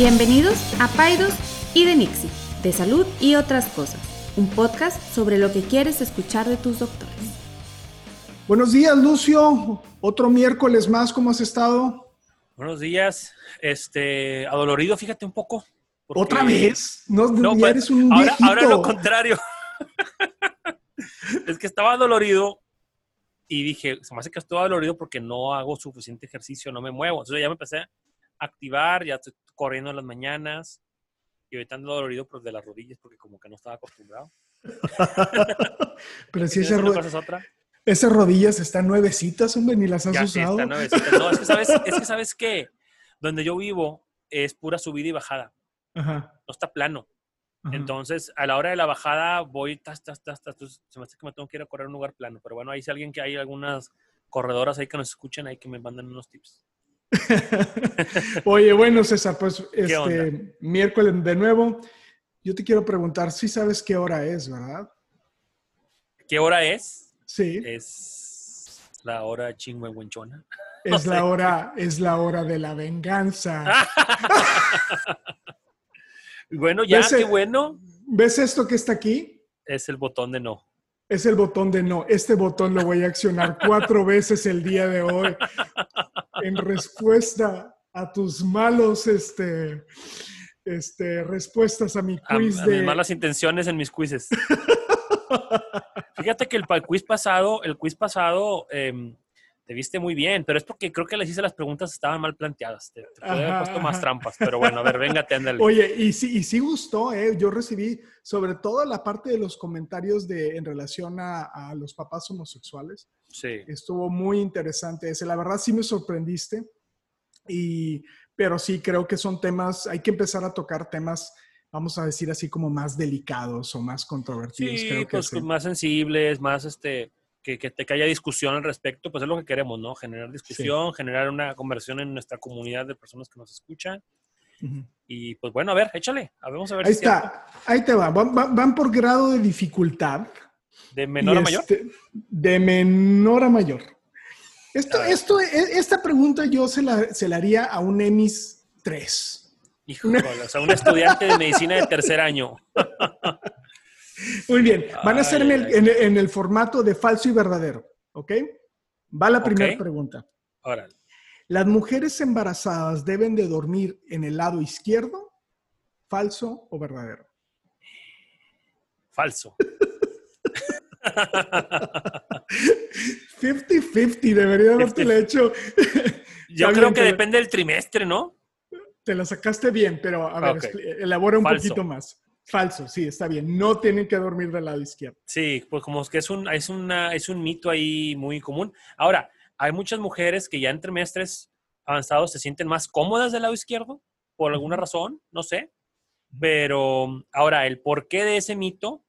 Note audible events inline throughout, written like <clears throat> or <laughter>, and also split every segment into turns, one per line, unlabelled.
Bienvenidos a Paidos y de Nixie, de salud y otras cosas, un podcast sobre lo que quieres escuchar de tus doctores.
Buenos días, Lucio. Otro miércoles más, ¿cómo has estado?
Buenos días. Este, adolorido, fíjate un poco.
¿Otra vez? No,
no
ya
pues,
eres un
ahora,
viejito.
ahora lo contrario. <laughs> es que estaba dolorido y dije, se me hace que estoy dolorido porque no hago suficiente ejercicio, no me muevo. Entonces ya me empecé a activar, ya estoy corriendo en las mañanas y ahorita ando dolorido pues, de las rodillas porque como que no estaba acostumbrado.
Pero si
¿Tienes
esa
una
ro-
cosa es otra?
esas rodillas están nuevecitas, hombre, ni las has
Ya
usado.
No, es que sabes, es que sabes que donde yo vivo es pura subida y bajada,
Ajá,
no está plano.
ajá.
Entonces, a la hora de la bajada voy, tas, tas, tas, tas, se me hace que me tengo que ir a correr a un lugar plano. Pero bueno, ahí si alguien que hay algunas corredoras ahí que nos escuchen, ahí que me manden unos tips. <laughs>
Oye, bueno, César, pues este miércoles de nuevo. Yo te quiero preguntar, sí sabes qué hora es, ¿verdad?
¿Qué hora es?
Sí,
Es la hora chingüengüenchona. <laughs>
es la hora, es la hora de la venganza. <laughs>
Bueno, ya, qué bueno.
¿Ves esto que está aquí?
Es el botón de no.
Es el botón de no. Este botón lo voy a accionar cuatro veces el día de hoy en respuesta a tus malos, este, este, respuestas a mi
A,
quiz
a
de.
mis malas intenciones en mis quizzes. <laughs> Fíjate que el, el quiz pasado, el quiz pasado em, te viste muy bien, pero es porque creo que les hice las preguntas estaban mal planteadas. Te, te haber puesto más trampas, pero bueno, a ver, véngate, ándale.
Oye, y sí, y sí gustó, ¿eh? Yo recibí sobre todo la parte de los comentarios de, en relación a, a los papás homosexuales.
Sí.
Estuvo muy interesante ese. La verdad sí me sorprendiste. Y, pero sí creo que son temas, hay que empezar a tocar temas, vamos a decir así como más delicados o más controvertidos.
Sí,
creo que
pues
sí.
más sensibles, más este, que, que, te- que haya discusión al respecto, pues es lo que queremos, ¿no? Generar discusión, generar una conversión en nuestra comunidad de personas que nos escuchan.
Ujú.
Y pues bueno, a ver, échale, vamos a ver
Ahí
si es cierto.
está, ahí te va. Van, van- van por grado de dificultad.
De menor a mayor.
este, de menor a mayor. Esto,
A
esto, e- esta pregunta yo se la, se la haría a un EMIS 3.
Híjole, o sea, un estudiante de medicina de tercer año. <laughs>
Muy bien, van a ser en el,
ay.
en, el- en el formato de falso y verdadero, ¿ok? Va la primera pregunta.
Ahora,
¿Las mujeres embarazadas deben de dormir en el lado izquierdo? ¿Falso o verdadero?
falso.
50-50, debería haberte hecho.
Yo creo que depende del trimestre, ¿no?
Te la sacaste bien, pero a ver, elabora un
Falso.
poquito más. Falso, sí, está bien. No tienen que dormir del lado izquierdo.
Sí, pues como es que es un, es una, es un mito ahí muy común. Ahora, hay muchas mujeres que ya en trimestres avanzados se sienten más cómodas del lado izquierdo, por alguna razón, no sé. Pero ahora, el porqué de ese mito,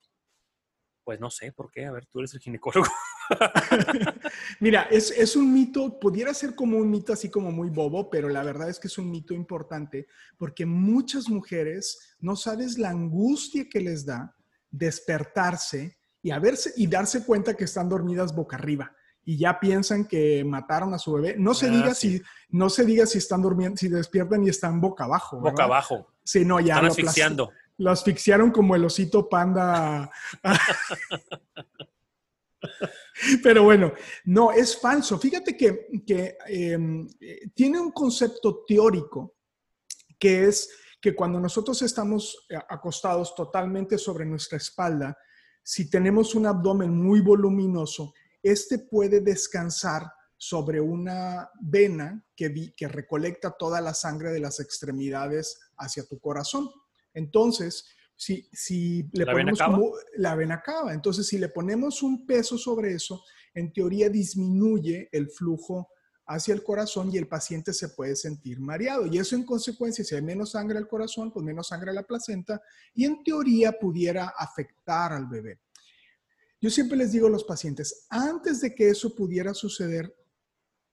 pues no sé por qué. A ver, tú eres el ginecólogo. <laughs>
Mira, es, es un mito, pudiera ser como un mito así como muy bobo, pero la verdad es que es un mito importante porque muchas mujeres no sabes la angustia que les da despertarse y, a verse, y darse cuenta que están dormidas boca arriba y ya piensan que mataron a su bebé. No se
Ah,
diga
sí.
si no se diga si están durmiendo, si despiertan y están boca abajo.
Boca abajo.
Sí, no, ya
Están asfixiando.
Lo asfixiaron como el osito panda. Pero bueno, no, es falso. Fíjate que, que, em, tiene un concepto teórico que es que cuando nosotros estamos eh, acostados totalmente sobre nuestra espalda, si tenemos un abdomen muy voluminoso, este puede descansar sobre una vena que, que recolecta toda la sangre de las extremidades hacia tu corazón. Entonces, si, si le
¿La vena
ponemos como la vena cava, entonces si le ponemos un peso sobre eso, en teoría disminuye el flujo hacia el corazón y el paciente se puede sentir mareado. Y eso en consecuencia, si hay menos sangre al corazón, pues menos sangre a la placenta y en teoría pudiera afectar al bebé. Yo siempre les digo a los pacientes, antes de que eso pudiera suceder,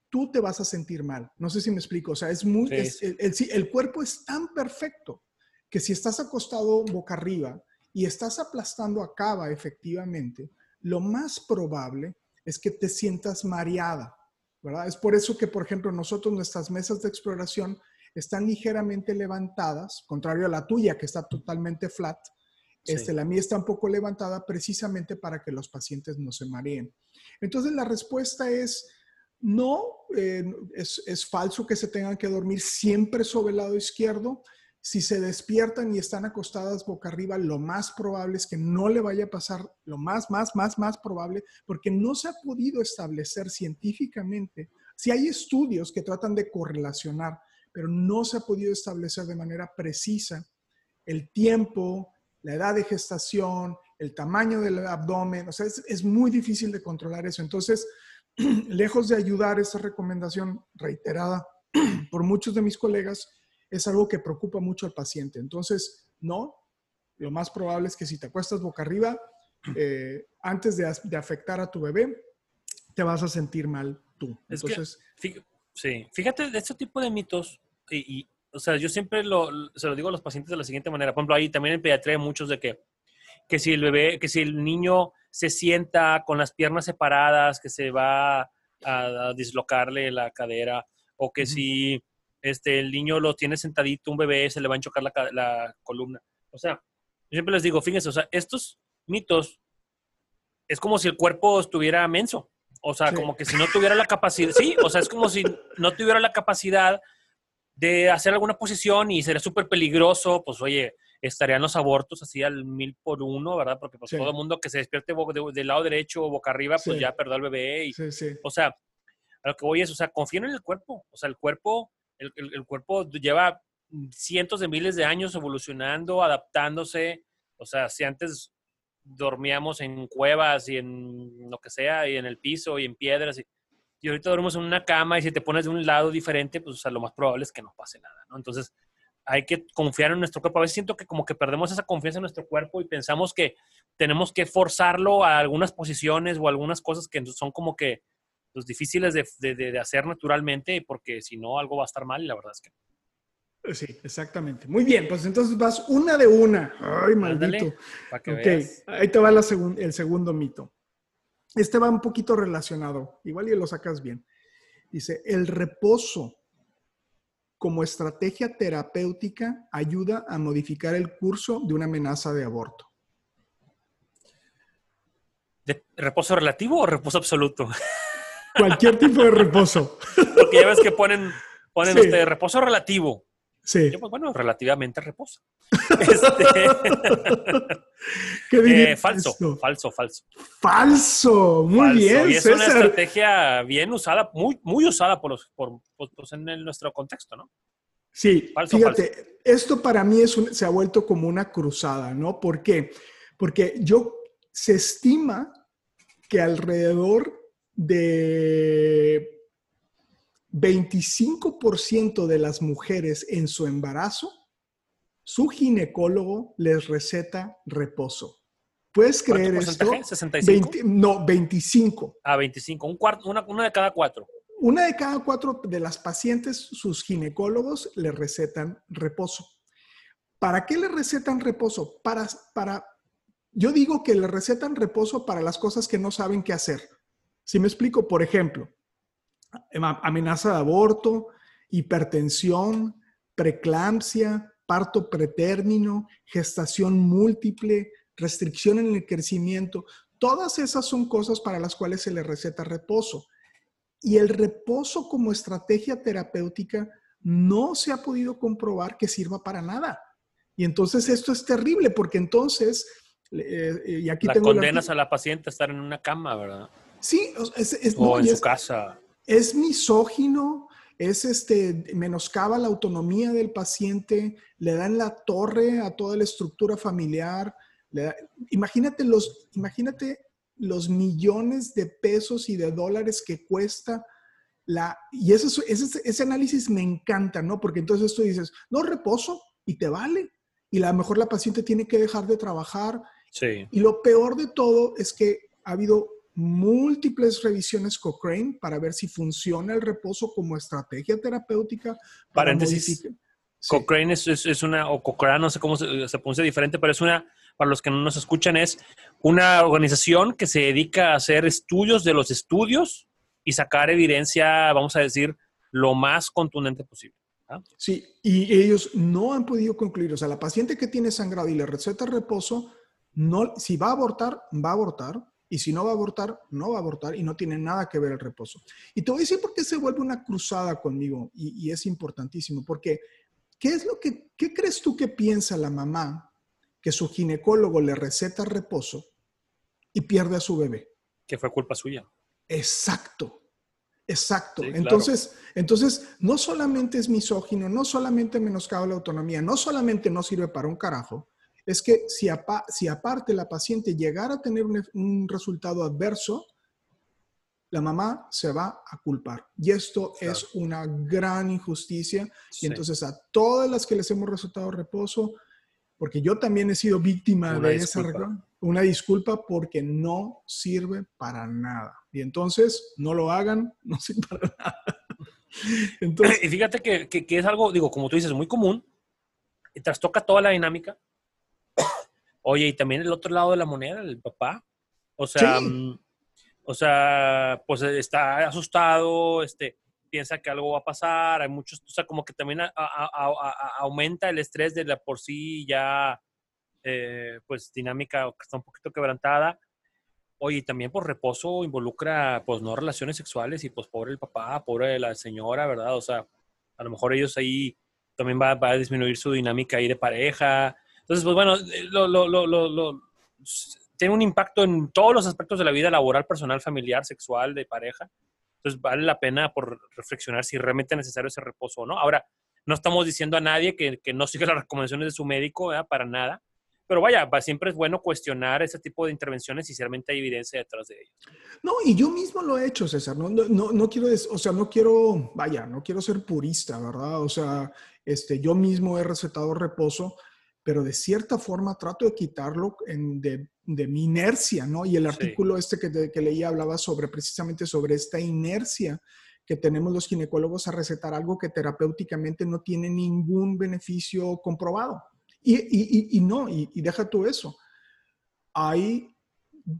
tú te vas a sentir mal. No sé si me explico. O sea, es muy,
Sí.
es- el, el- sí, el cuerpo es tan perfecto que si estás acostado boca arriba y estás aplastando a cava efectivamente, lo más probable es que te sientas mareada, ¿verdad? Es por eso que, por ejemplo, nosotros nuestras mesas de exploración están ligeramente levantadas, contrario a la tuya que está totalmente flat. Este, La mía está un poco levantada precisamente para que los pacientes no se mareen. Entonces la respuesta es, no, eh, es, es, falso que se tengan que dormir siempre sobre el lado izquierdo. Si se despiertan y están acostadas boca arriba, lo más probable es que no le vaya a pasar, lo más, más, más, más probable, porque no se ha podido establecer científicamente. Si hay estudios que tratan de correlacionar, pero no se ha podido establecer de manera precisa el tiempo, la edad de gestación, el tamaño del abdomen, o sea, es, es muy difícil de controlar eso. Entonces, <clears throat> lejos de ayudar esa recomendación reiterada <clears throat> por muchos de mis colegas, es algo que preocupa mucho al paciente. Entonces, no, lo más probable es que si te acuestas boca arriba, eh, antes de, afectar a tu bebé, te vas a sentir mal tú. Entonces,
sí, fíjate, de este tipo de mitos, y, o sea, yo siempre lo, se lo digo a los pacientes de la siguiente manera. Por ejemplo, ahí también en pediatría hay muchos de que, que si el bebé, que si el niño se sienta con las piernas separadas, que se va a, dislocarle la cadera, o que si este, el niño lo tiene sentadito, un bebé, se le va a enchocar la, columna. O sea, yo siempre les digo, fíjense, o sea, estos mitos es como si el cuerpo estuviera menso. O sea, como que si no tuviera la capacidad, sí, o sea, es como si no tuviera la capacidad de hacer alguna posición y sería súper peligroso, pues oye, estarían los abortos así al mil por uno, ¿verdad? Porque pues todo el mundo que se despierte del lado derecho o boca arriba, pues ya perdió al bebé. Y, o sea, a lo que voy es, o sea, confíen en el cuerpo. O sea, el cuerpo el, cuerpo lleva cientos de miles de años evolucionando, adaptándose. O sea, si antes dormíamos en cuevas y en lo que sea, y en el piso y en piedras, y, ahorita dormimos en una cama y si te pones de un lado diferente, pues lo más probable es que no pase nada, ¿no? Entonces, hay que confiar en nuestro cuerpo. A veces siento que como que perdemos esa confianza en nuestro cuerpo y pensamos que tenemos que forzarlo a algunas posiciones o algunas cosas que son como que los difíciles de, hacer naturalmente, porque si no, algo va a estar mal y la verdad es que
Sí, exactamente. Muy bien, pues entonces vas una de una. Ay, maldito. ok, ahí te va la el segundo mito. Este va un poquito relacionado, igual y lo sacas bien. Dice, el reposo como estrategia terapéutica ayuda a modificar el curso de una amenaza de aborto.
¿De ¿Reposo relativo o reposo absoluto? <laughs>
Cualquier tipo de reposo.
Porque ya ves que ponen, ponen este reposo relativo.
Sí.
pues, bueno, relativamente reposo. <laughs> Este, eh, falso, falso, falso.
Falso, muy bien.
Y es una estrategia bien usada, muy, muy usada por los, por, pues, en nuestro contexto, ¿no?
Sí, fíjate, esto para mí es se ha vuelto como una cruzada, ¿no? ¿Por qué? Porque yo se estima que alrededor de 25% de las mujeres en su embarazo, su ginecólogo les receta reposo. ¿Puedes creer esto?
¿65?
no, 25.
Ah, 25. Un cuarto, una, una, de cada cuatro.
Una de cada cuatro de las pacientes, sus ginecólogos les recetan reposo. ¿Para qué le recetan reposo? Para, para, yo digo que le recetan reposo para las cosas que no saben qué hacer. Si me explico, por ejemplo, amenaza de aborto, hipertensión, preeclampsia, parto pretérmino, gestación múltiple, restricción en el crecimiento, todas esas son cosas para las cuales se le receta reposo. Y el reposo como estrategia terapéutica no se ha podido comprobar que sirva para nada. Y entonces esto es terrible porque entonces,
eh, y aquí la condenas a la paciente a estar en una cama, ¿verdad?
Sí, es,
o en su casa.
Es misógino, es este, menoscaba la autonomía del paciente, le dan la torre a toda la estructura familiar. imagínate, los, imagínate los millones de pesos y de dólares que cuesta la... Y ese, ese, ese análisis me encanta, ¿no? Porque entonces tú dices, no, reposo y te vale. Y a lo mejor la paciente tiene que dejar de trabajar.
Sí.
Y lo peor de todo es que ha habido múltiples revisiones Cochrane para ver si funciona el reposo como estrategia terapéutica.
Para Paréntesis. Cochrane es, una, o Cochrane, no sé cómo se, se pronuncia diferente, pero es una, para los que no nos escuchan, es una organización que se dedica a hacer estudios de los estudios y sacar evidencia, vamos a decir, lo más contundente posible. ¿ah?
Sí, y ellos no han podido concluir. O sea, la paciente que tiene sangrado y le receta reposo, no, si va a abortar, va a abortar. Y si no va a abortar, no va a abortar y no tiene nada que ver el reposo. Y te voy a decir por qué se vuelve una cruzada conmigo y, y es importantísimo. Porque, ¿qué es lo que, qué crees tú que piensa la mamá que su ginecólogo le receta reposo y pierde a su bebé?
Que fue culpa suya.
Exacto. Exacto.
Sí, claro.
entonces, entonces, no solamente es misógino, no solamente menoscaba la autonomía, no solamente no sirve para un carajo, es que si, apa- si aparte la paciente llegara a tener un, un resultado adverso, la mamá se va a culpar. Y esto
Claro.
es una gran injusticia.
Sí.
Y entonces a todas las que les hemos resultado reposo, porque yo también he sido víctima
Una
de esa
disculpa.
regla, una disculpa porque no sirve para nada. Y entonces no lo hagan, <laughs> no sirve para nada. <clears throat> Entonces,
Y fíjate que, que- que es algo, digo, como tú dices, muy común. Y trastoca toda la dinámica. Oye, y también el otro lado de la moneda, el papá. O sea,
Sí.
mm, o sea, pues está asustado, este, piensa que algo va a pasar. Hay muchos, o sea, como que también a- a- a- aumenta el estrés de la por sí ya, eh, pues, dinámica que está un poquito quebrantada. Oye, y también por reposo involucra, pues, no relaciones sexuales y, pues, pobre el papá, pobre la señora, ¿verdad? O sea, a lo mejor ellos ahí también va, va a disminuir su dinámica ahí de pareja. Entonces, pues, bueno, eh, lo, lo- lo- lo- tiene un impacto en todos los aspectos de la vida laboral, personal, familiar, sexual, de pareja. Entonces, vale la pena por reflexionar si realmente es necesario ese reposo o no. Ahora, no estamos diciendo a nadie que, que no siga <laughs> las recomendaciones de su médico, ¿verdad? Para nada. Pero vaya, va- siempre es bueno cuestionar ese tipo de intervenciones si realmente hay evidencia detrás de ellas.
no, y yo mismo lo he hecho, César. No, no, no, quiero, o sea, no quiero, vaya, no quiero ser purista, ¿verdad? O sea, este, yo mismo he recetado reposo, pero de cierta forma trato de quitarlo en- de, de mi inercia, ¿no? Y el
Sí.
artículo este que, te- que leí hablaba sobre precisamente sobre esta inercia que tenemos los ginecólogos a recetar algo que terapéuticamente no tiene ningún beneficio comprobado. Y, y- y- y no, y, y deja tú eso. Hay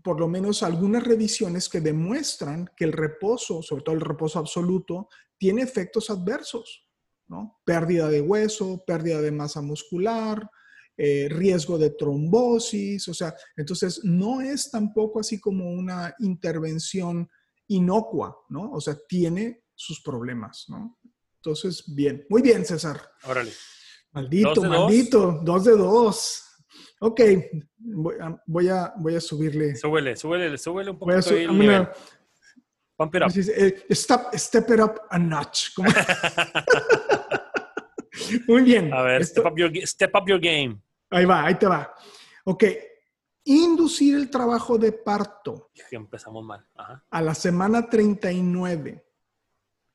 por lo menos algunas revisiones que demuestran que el reposo, sobre todo el reposo absoluto, tiene efectos adversos, ¿no? Pérdida de hueso, pérdida de masa muscular, eh, riesgo de trombosis, o sea, entonces no es tampoco así como una intervención inocua, ¿no? O sea, tiene sus problemas, ¿no? Entonces, bien, muy bien, César.
Órale.
Maldito,
¿Dos de dos?
maldito, dos de dos. Ok, voy a, voy a, voy a subirle.
Súbele, súbele, súbele un
gonna-
Pump it up.
Eh, step, it up a notch. <laughs> Muy bien.
A ver,
Esto-
step up, your, step up your game.
Ahí va, ahí te va. Ok, inducir el trabajo de parto
Hijo, Empezamos mal. Ajá.
a la semana 39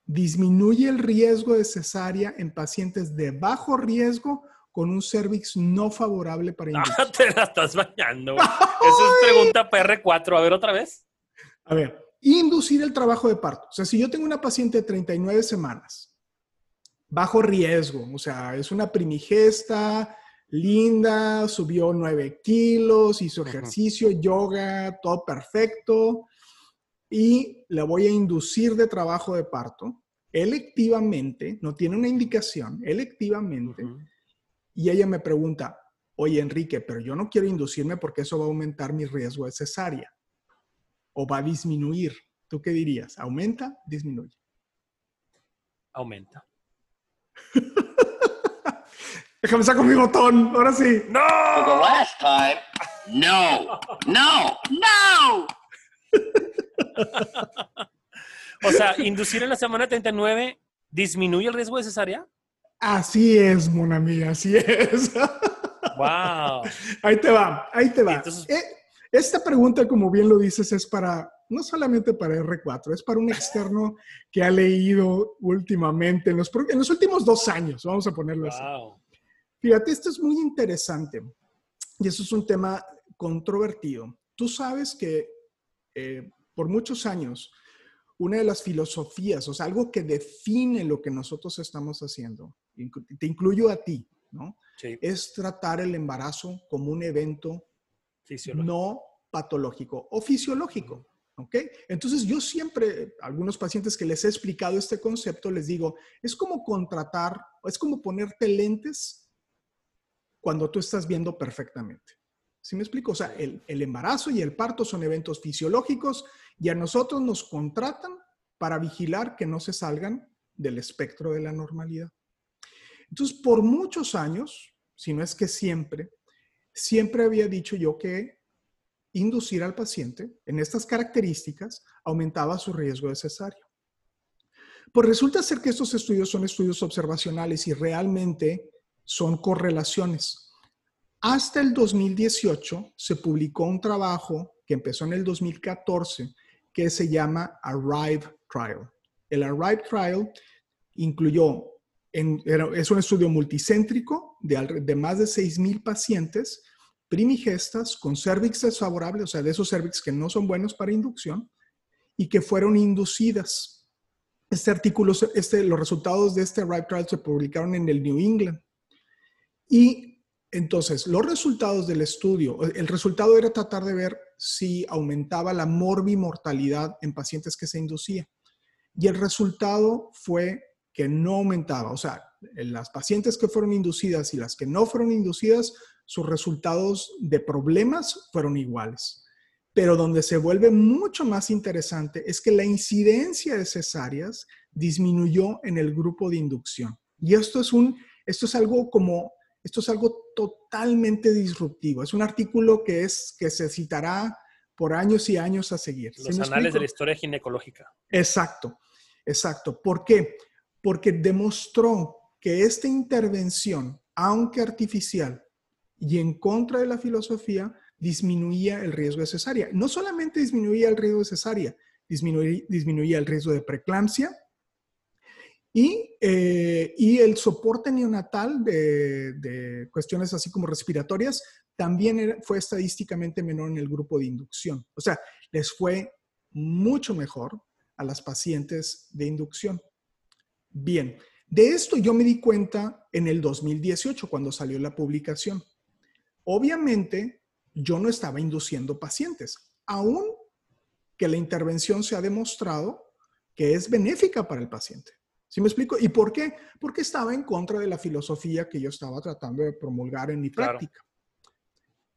disminuye el riesgo de cesárea en pacientes de bajo riesgo con un cervix no favorable para <laughs> inducir.
Ah, te la estás bañando. Esa es pregunta PR4. A ver, otra vez.
A ver, inducir el trabajo de parto. O sea, si yo tengo una paciente de 39 semanas, bajo riesgo, o sea, es una primigesta, linda, subió 9 kilos, hizo ejercicio, yoga, todo perfecto, y la voy a inducir de trabajo de parto, electivamente, no tiene una indicación, electivamente, y ella me pregunta, oye Enrique, pero yo no quiero inducirme porque eso va a aumentar mi riesgo de cesárea o va a disminuir. ¿Tú qué dirías? ¿Aumenta? ¿Disminuye?
Aumenta. <laughs>
Déjame sacar mi botón, ahora sí.
For the
¡No!
last time, no, no, no! <laughs>
O sea, inducir en la semana 39 disminuye el riesgo de cesárea.
Así es, mona mía, así es. <laughs>
¡Wow!
ahí te va, ahí te va.
Entonces-
Eh, esta pregunta, como bien lo dices, es para, no solamente para R4, es para un externo que ha leído últimamente, en los, en los últimos dos años, vamos a ponerlo así. Fíjate, esto es muy interesante y eso es un tema controvertido. Tú sabes que eh, por muchos años, una de las filosofías, o sea, algo que define lo que nosotros estamos haciendo, te incluyo a ti, ¿no?
Sí,
Es tratar el embarazo como un evento no patológico o fisiológico, ¿Ok? Entonces yo siempre, a algunos pacientes que les he explicado este concepto, les digo, es como contratar, es como ponerte lentes cuando tú estás viendo perfectamente. ¿Sí me explico? O sea, el, embarazo y el parto son eventos fisiológicos y a nosotros nos contratan para vigilar que no se salgan del espectro de la normalidad. Entonces, por muchos años, si no es que siempre, siempre había dicho yo que inducir al paciente en estas características aumentaba su riesgo de cesárea. Pues resulta ser que estos estudios son estudios observacionales y realmente son correlaciones. Hasta el 2018 se publicó un trabajo que empezó en el 2014 que se llama Arrive Trial. El Arrive Trial incluyó, es un estudio multicéntrico de, de más de 6.000 pacientes primigestas con cervix desfavorable, o sea, de esos cervix que no son buenos para inducción y que fueron inducidas. Este artículo, este, los resultados de este Arrive Trial se publicaron en el New England. Y entonces, los resultados del estudio, el resultado era tratar de ver si aumentaba la morbimortalidad en pacientes que se inducía. Y el resultado fue que no aumentaba. O sea, en las pacientes que fueron inducidas y las que no fueron inducidas, sus resultados de problemas fueron iguales. Pero donde se vuelve mucho más interesante es que la incidencia de cesáreas disminuyó en el grupo de inducción. Y esto es un, esto es algo como, esto es algo totalmente disruptivo. Es un artículo que es, que se citará por años y años a seguir.
Los anales de la historia ginecológica.
Exacto, exacto. ¿Por qué? Porque demostró que esta intervención, aunque artificial y en contra de la filosofía, disminuía el riesgo de cesárea. No solamente disminuía el riesgo de cesárea, disminuía, el riesgo de preeclampsia y, eh, el soporte neonatal de, de, cuestiones así como respiratorias también fue estadísticamente menor en el grupo de inducción. O sea, les fue mucho mejor a las pacientes de inducción. Bien, de esto yo me di cuenta en el 2018 cuando salió la publicación. Obviamente, yo no estaba induciendo pacientes, aún que la intervención se ha demostrado que es benéfica para el paciente. ¿Sí me explico? ¿Y por qué? Porque estaba en contra de la filosofía que yo estaba tratando de promulgar en mi práctica.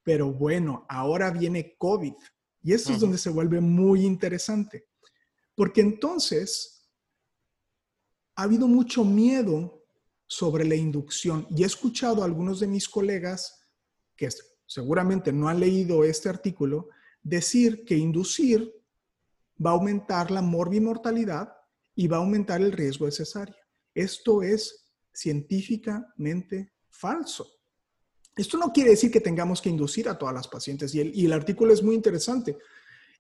Pero bueno, ahora viene COVID y esto es donde se vuelve muy interesante. Porque entonces ha habido mucho miedo sobre la inducción y he escuchado a algunos de mis colegas que seguramente no han leído este artículo decir que inducir va a aumentar la morbimortalidad y va a aumentar el riesgo de cesárea. Esto es científicamente falso. Esto no quiere decir que tengamos que inducir a todas las pacientes y el, y el artículo es muy interesante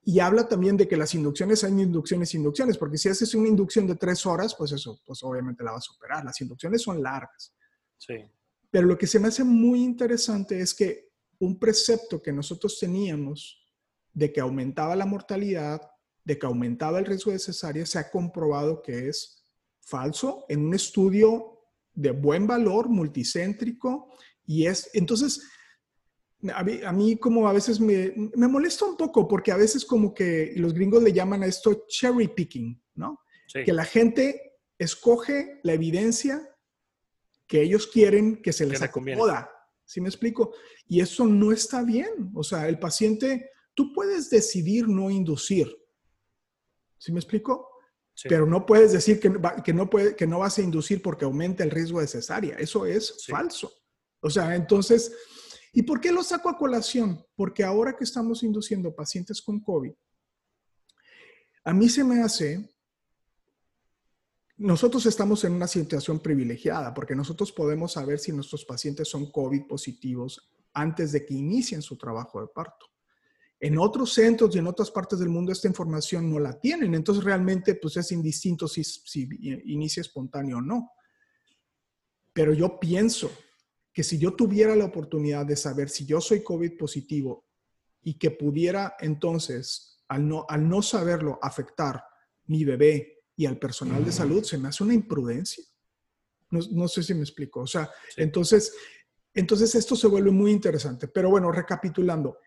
y habla también de que las inducciones hay inducciones inducciones, porque si haces una inducción de tres horas, pues eso, pues obviamente la va a superar. Las inducciones son largas.
Sí.
Pero lo que se me hace muy interesante es que un precepto que nosotros teníamos de que aumentaba la mortalidad, de que aumentaba el riesgo de cesárea, se ha comprobado que es falso en un estudio de buen valor, multicéntrico, y es, entonces, a mí, como a veces me, me, molesta un poco porque a veces como que los gringos le llaman a esto cherry picking, ¿no? Que la gente escoge la evidencia que ellos quieren que se les acomoda. ¿Sí me explico? Y eso no está bien. O sea, el paciente, tú puedes decidir no inducir. ¿Sí me explico? Pero no puedes decir que, que, no puede, que no vas a inducir porque aumenta el riesgo de cesárea. Eso es falso. O sea, entonces ¿Y por qué lo saco a colación? Porque ahora que estamos induciendo pacientes con COVID, a mí se me hace, nosotros estamos en una situación privilegiada porque nosotros podemos saber si nuestros pacientes son COVID positivos antes de que inicien su trabajo de parto. En otros centros y en otras partes del mundo esta información no la tienen, entonces realmente pues es indistinto si, si inicia espontáneo o no. Pero yo pienso que si yo tuviera la oportunidad de saber si yo soy COVID positivo y que pudiera entonces, al no, al no saberlo, afectar mi bebé y al personal de salud, se me hace una imprudencia. No, sé si me explico. O sea, entonces, entonces esto se vuelve muy interesante. Pero bueno, recapitulando,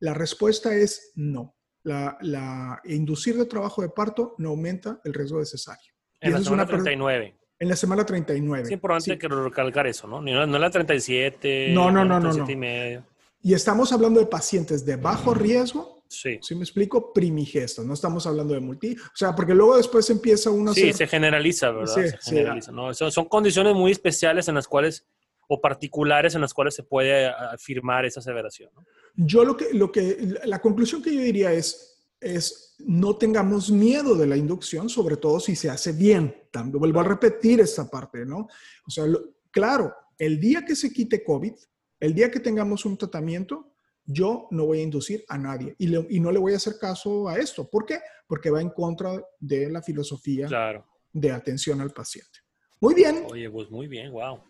la respuesta es no. la, la inducir de trabajo de parto no aumenta el riesgo de cesárea.
En la
esa es
semana
una per-
39.
En la semana 39.
Es importante
Sí.
que recalcar eso, ¿no? No, no la 37.
No, no, no, no,
37
no.
y medio.
Y estamos hablando de pacientes de bajo riesgo,
Sí.
¿sí me explico? Primigestos, no estamos hablando de multi. O sea, porque luego después empieza uno a
Sí,
hacer-
se generaliza, ¿verdad?
Sí,
se
sí.
generaliza, ¿no? Son, son condiciones muy especiales en las cuales, o particulares en las cuales se puede afirmar esa aseveración, ¿no?
Yo lo que, lo que, la conclusión que yo diría es, es no tengamos miedo de la inducción, sobre todo si se hace bien. También vuelvo a repetir esta parte, ¿no? O sea, lo- claro, el día que se quite COVID, el día que tengamos un tratamiento, yo no voy a inducir a nadie y, le- y no le voy a hacer caso a esto. ¿Por qué? Porque va en contra de la filosofía
Claro.
de atención al paciente. Muy bien,
Oye, pues muy bien, wow.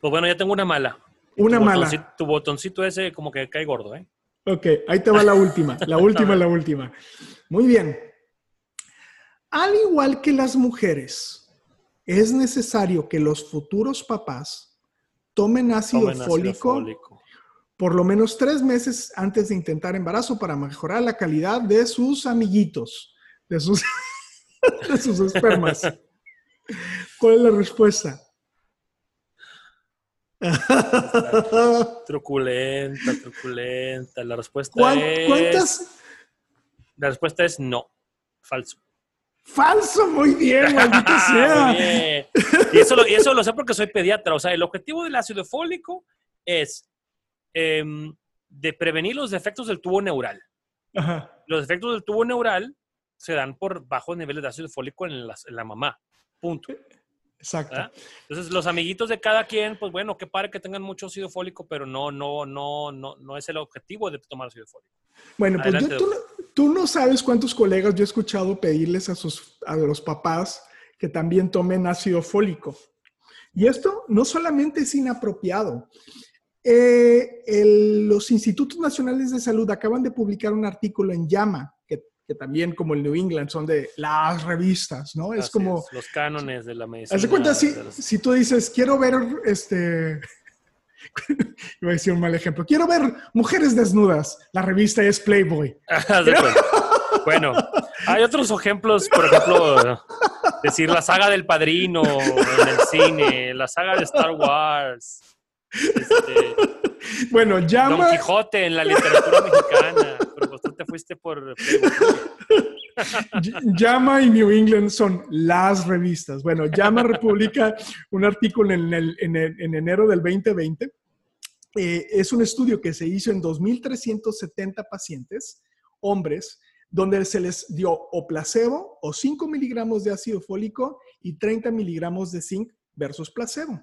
Pues bueno, ya tengo una mala.
una
tu
mala.
botoncito- tu botoncito ese como que cae gordo, ¿eh?
Ok, ahí te va la última, <laughs> la última, la última. Muy bien. Al igual que las mujeres, es necesario que los futuros papás tomen ácido,
Tomen ácido
fólico,
fólico.
por lo menos tres meses antes de intentar embarazo para mejorar la calidad de sus amiguitos, de sus, <laughs> de sus espermas. ¿Cuál es la respuesta? <laughs>
Truculenta, truculenta. La respuesta
¿Cuán-
es...
¿Cuántas?
La respuesta es no. Falso.
Falso, muy bien, maldito
Ah, <laughs>
sea.
muy bien. Y eso, lo, y eso lo sé porque soy pediatra. O sea, el objetivo del ácido fólico es em, de prevenir los defectos del tubo neural.
Ajá.
Los defectos del tubo neural se dan por bajos niveles de ácido fólico en la, en la mamá. Punto.
Exacto.
¿verdad? Entonces, los amiguitos de cada quien, pues bueno, qué padre que tengan mucho ácido fólico, pero no, no, no, no, no es el objetivo de tomar ácido fólico.
Bueno, pues yo- tú, no- tú no sabes cuántos colegas yo he escuchado pedirles a, sus, a los papás que también tomen ácido fólico. Y esto no solamente es inapropiado. Eh, el- los institutos nacionales de salud acaban de publicar un artículo en Llama, que, también como el New England son de las revistas, ¿no? Es como,
es, los cánones de la medicina.
haz de cuenta, si, si tú dices, quiero ver, este, <laughs> iba a decir un mal ejemplo, quiero ver mujeres desnudas, la revista es Playboy. <laughs>
Bueno, hay otros ejemplos, por ejemplo, decir la saga del padrino en el cine, la saga de Star Wars, este,
Bueno,
Don
llama,
Quijote en la literatura mexicana, pero pues tú te fuiste por <laughs>
y New England son las revistas. Bueno, Llama republica un artículo en, el- en en enero del 2020. Eh, es un estudio que se hizo en 2.370 pacientes, hombres, donde se les dio o placebo o 5 miligramos de ácido fólico y 30 miligramos de zinc versus placebo.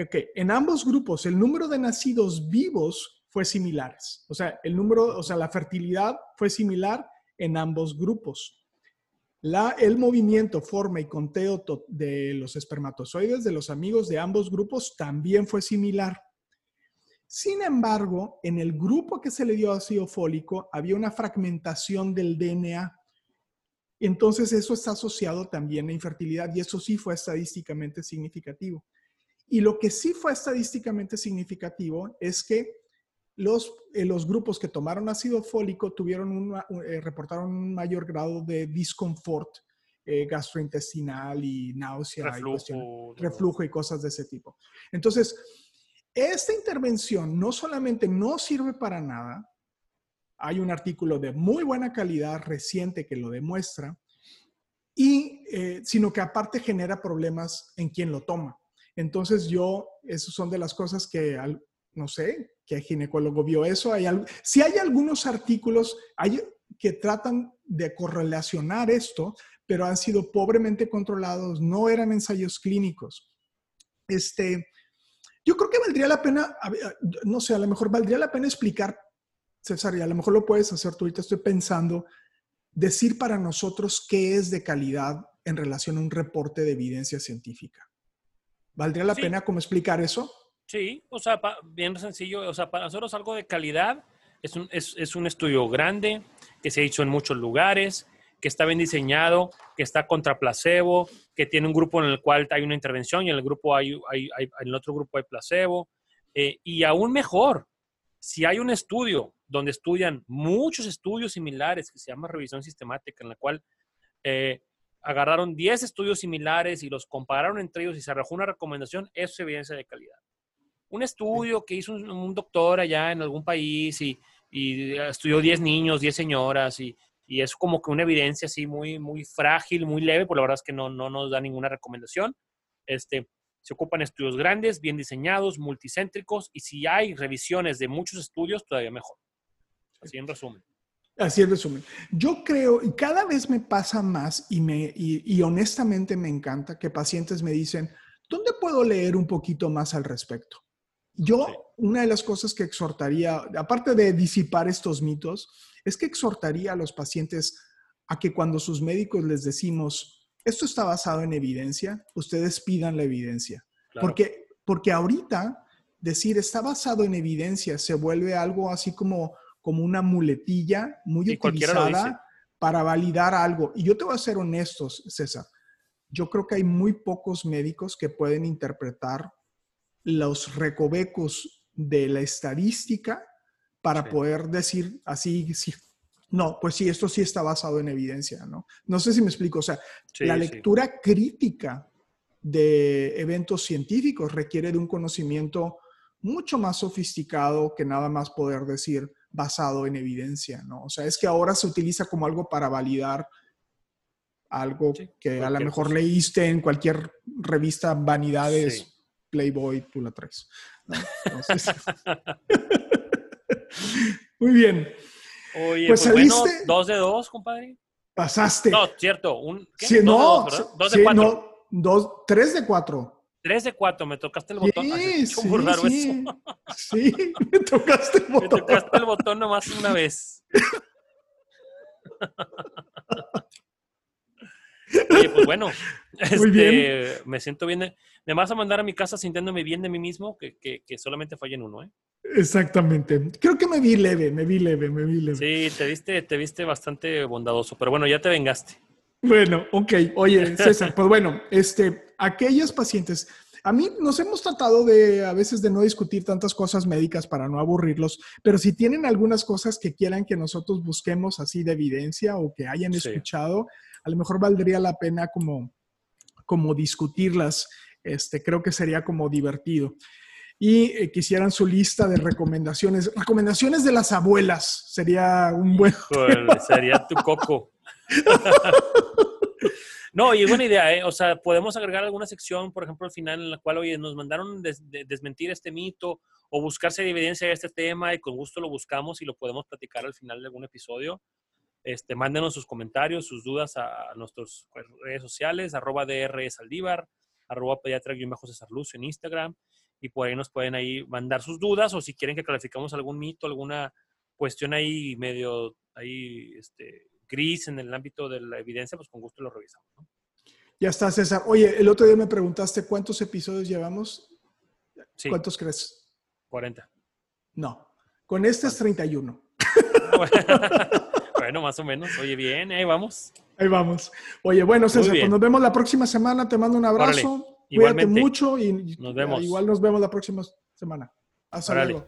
Ok, En ambos grupos, el número de nacidos vivos fue similares. O sea, el número, o sea, la fertilidad fue similar en ambos grupos. La, el movimiento, forma y conteo de los espermatozoides de los amigos de ambos grupos también fue similar. Sin embargo, en el grupo que se le dio ácido fólico había una fragmentación del DNA. Entonces eso está asociado también a infertilidad y eso sí fue estadísticamente significativo. Y lo que sí fue estadísticamente significativo es que los, eh, los grupos que tomaron ácido fólico tuvieron una- eh, reportaron un mayor grado de disconfort eh, gastrointestinal y náusea y cuestiones-
Reflujo.
reflujo y cosas de ese tipo. Entonces, esta intervención no solamente no sirve para nada, hay un artículo de muy buena calidad reciente que lo demuestra, y, eh, sino que aparte genera problemas en quien lo toma. Entonces yo, esas son de las cosas que, al- no sé, que ginecólogo vio eso. Hay al- si hay algunos artículos hay, que tratan de correlacionar esto, pero han sido pobremente controlados, no eran ensayos clínicos. Este, yo creo que valdría la pena, no sé, a lo mejor valdría la pena explicar, César, y a lo mejor lo puedes hacer tú ahorita, estoy pensando, decir para nosotros qué es de calidad en relación a un reporte de evidencia científica. ¿Valdría la
Sí.
pena como explicar eso?
Sí, o sea, pa- bien sencillo. O sea, para nosotros algo de calidad es un, es, un estudio grande que se ha hecho en muchos lugares, que está bien diseñado, que está contra placebo, que tiene un grupo en el cual hay una intervención y en el grupo hay, hay, hay- en el otro grupo hay placebo. Eh, y aún mejor, si hay un estudio donde estudian muchos estudios similares que se llama revisión sistemática, en la cual eh, agarraron 10 estudios similares y los compararon entre ellos y se arrojó una recomendación, eso es evidencia de calidad. Un estudio que hizo un, doctor allá en algún país y, estudió 10 niños, 10 señoras y, es como que una evidencia así muy, muy frágil, muy leve, pues la verdad es que no, no nos da ninguna recomendación. Este, se ocupan estudios grandes, bien diseñados, multicéntricos y si hay revisiones de muchos estudios, todavía mejor. Así en resumen.
Así en resumen. Yo creo, y cada vez me pasa más y, me, y, honestamente me encanta que pacientes me dicen, ¿dónde puedo leer un poquito más al respecto? Yo, una de las cosas que exhortaría, aparte de disipar estos mitos, es que exhortaría a los pacientes a que cuando sus médicos les decimos, esto está basado en evidencia, ustedes pidan la evidencia. Porque, porque ahorita decir está basado en evidencia se vuelve algo así como como una muletilla muy utilizada para validar algo. Y yo te voy a ser honesto, César. Yo creo que hay muy pocos médicos que pueden interpretar los recovecos de la estadística para poder decir así, sí, no, pues sí, esto sí está basado en evidencia, ¿no? No sé si me explico, o sea, la lectura crítica de eventos científicos requiere de un conocimiento mucho más sofisticado que nada más poder decir, basado en evidencia, ¿no? O sea, es que ahora se utiliza como algo para validar algo que a lo mejor leíste en cualquier revista Vanidades, Playboy, tú la traes. <laughs> Muy bien.
Oye, pues, pues saliste. dos de dos, compadre.
Pasaste.
No, cierto. Un,
¿qué? no, de dos, dos de cuatro. No, dos, tres de cuatro.
3 de 4, me tocaste el botón.
Sí, sí, sí. sí, me tocaste el <laughs> botón.
Me tocaste el botón nomás una vez. <laughs> Oye, pues bueno, <laughs> Muy bien. Este, me siento bien. me vas a mandar a mi casa sintiéndome bien de mí mismo, que, que, que solamente fallé en uno, ¿eh?
Exactamente. Creo que me vi leve, me vi leve, me vi leve.
Sí, te viste, te viste bastante bondadoso, pero bueno, ya te vengaste.
Bueno, ok. Oye, <laughs> César, pues bueno, este, aquellos pacientes, a mí nos hemos tratado de a veces de no discutir tantas cosas médicas para no aburrirlos, pero si tienen algunas cosas que quieran que nosotros busquemos así de evidencia o que hayan escuchado, a lo mejor valdría la pena como, como discutirlas. Este, creo que sería como divertido. Y eh, quisieran su lista de recomendaciones. Recomendaciones de las abuelas sería un buen.
sería tu coco. <laughs> No, y es buena idea, ¿eh? O sea, podemos agregar alguna sección, por ejemplo, al final, en la cual, oye, nos mandaron desmentir este mito o buscarse evidencia de este tema y con gusto lo buscamos y lo podemos platicar al final de algún episodio. Este, mándenos sus comentarios, sus dudas a, nuestras redes sociales, arroba DR Saldívar, arroba pediatra César Lucio en Instagram, y por ahí nos pueden ahí mandar sus dudas o si quieren que clarificamos algún mito, alguna cuestión ahí medio ahí este, gris en el ámbito de la evidencia, pues con gusto lo revisamos.
Ya está, César. Oye, el otro día me preguntaste cuántos episodios llevamos. ¿Cuántos crees?
40.
No, con este es 31.
bueno, <laughs> más o menos. Oye, bien, ahí vamos.
Ahí vamos. Oye, bueno, César, pues nos vemos la próxima semana. Te mando un abrazo. Cuídate mucho y
nos vemos.
igual nos vemos la próxima semana. Hasta luego.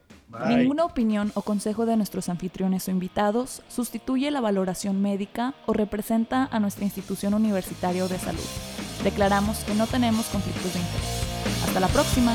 Ninguna opinión o consejo de nuestros anfitriones o invitados sustituye la valoración médica o representa a nuestra institución universitaria de salud. Declaramos que no tenemos conflictos de interés. Hasta la próxima.